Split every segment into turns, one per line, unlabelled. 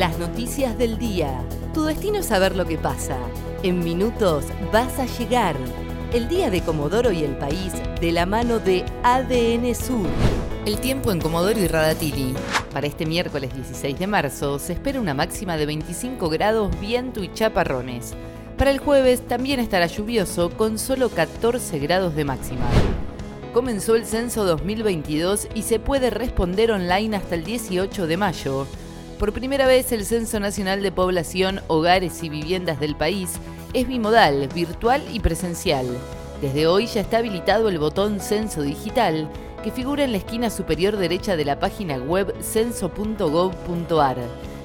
Las noticias del día. Tu destino es saber lo que pasa. En minutos vas a llegar. El día de Comodoro y el país de la mano de ADN Sur. El tiempo en Comodoro y Radatili. Para este miércoles 16 de marzo se espera una máxima de 25 grados, viento y chaparrones. Para el jueves también estará lluvioso con solo 14 grados de máxima. Comenzó el censo 2022 y se puede responder online hasta el 18 de mayo. Por primera vez el Censo Nacional de Población, Hogares y Viviendas del país es bimodal, virtual y presencial. Desde hoy ya está habilitado el botón Censo Digital, que figura en la esquina superior derecha de la página web censo.gov.ar.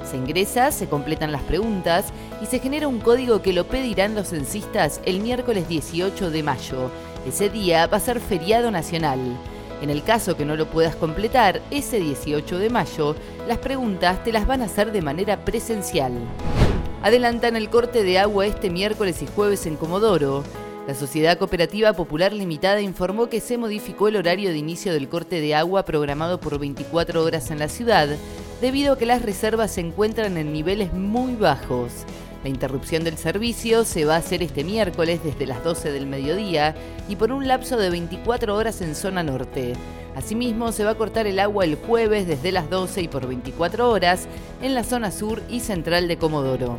Se ingresa, se completan las preguntas y se genera un código que lo pedirán los censistas el miércoles 18 de mayo. Ese día va a ser feriado nacional. En el caso que no lo puedas completar, ese 18 de mayo, las preguntas te las van a hacer de manera presencial. Adelantan el corte de agua este miércoles y jueves en Comodoro. La Sociedad Cooperativa Popular Limitada informó que se modificó el horario de inicio del corte de agua programado por 24 horas en la ciudad, debido a que las reservas se encuentran en niveles muy bajos. La interrupción del servicio se va a hacer este miércoles desde las 12 del mediodía y por un lapso de 24 horas en zona norte. Asimismo, se va a cortar el agua el jueves desde las 12 y por 24 horas en la zona sur y central de Comodoro.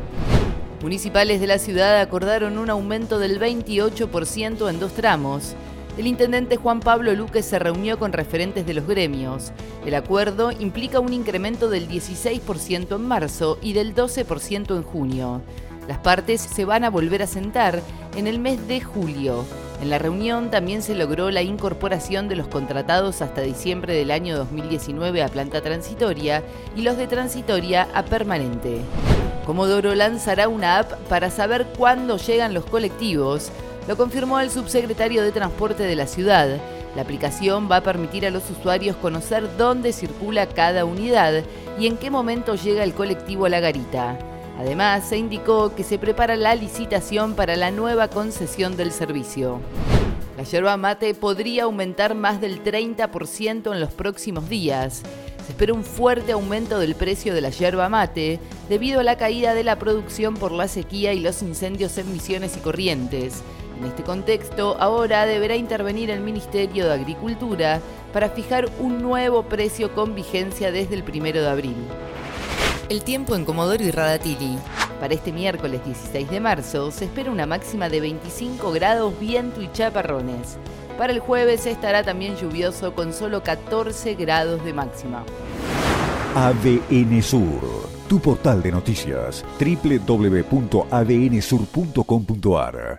Municipales de la ciudad acordaron un aumento del 28% en dos tramos. El intendente Juan Pablo Luque se reunió con referentes de los gremios. El acuerdo implica un incremento del 16% en marzo y del 12% en junio. Las partes se van a volver a sentar en el mes de julio. En la reunión también se logró la incorporación de los contratados hasta diciembre del año 2019 a planta transitoria y los de transitoria a permanente. Comodoro lanzará una app para saber cuándo llegan los colectivos lo confirmó el subsecretario de Transporte de la ciudad. La aplicación va a permitir a los usuarios conocer dónde circula cada unidad y en qué momento llega el colectivo a la garita. Además, se indicó que se prepara la licitación para la nueva concesión del servicio. La yerba mate podría aumentar más del 30% en los próximos días. Se espera un fuerte aumento del precio de la yerba mate debido a la caída de la producción por la sequía y los incendios en Misiones y Corrientes. En este contexto, ahora deberá intervenir el Ministerio de Agricultura para fijar un nuevo precio con vigencia desde el 1 de abril. El tiempo en Comodoro y Radatili. Para este miércoles 16 de marzo se espera una máxima de 25 grados, viento y chaparrones. Para el jueves estará también lluvioso con solo 14 grados de máxima.
ADN Sur, tu portal de noticias, www.adnsur.com.ar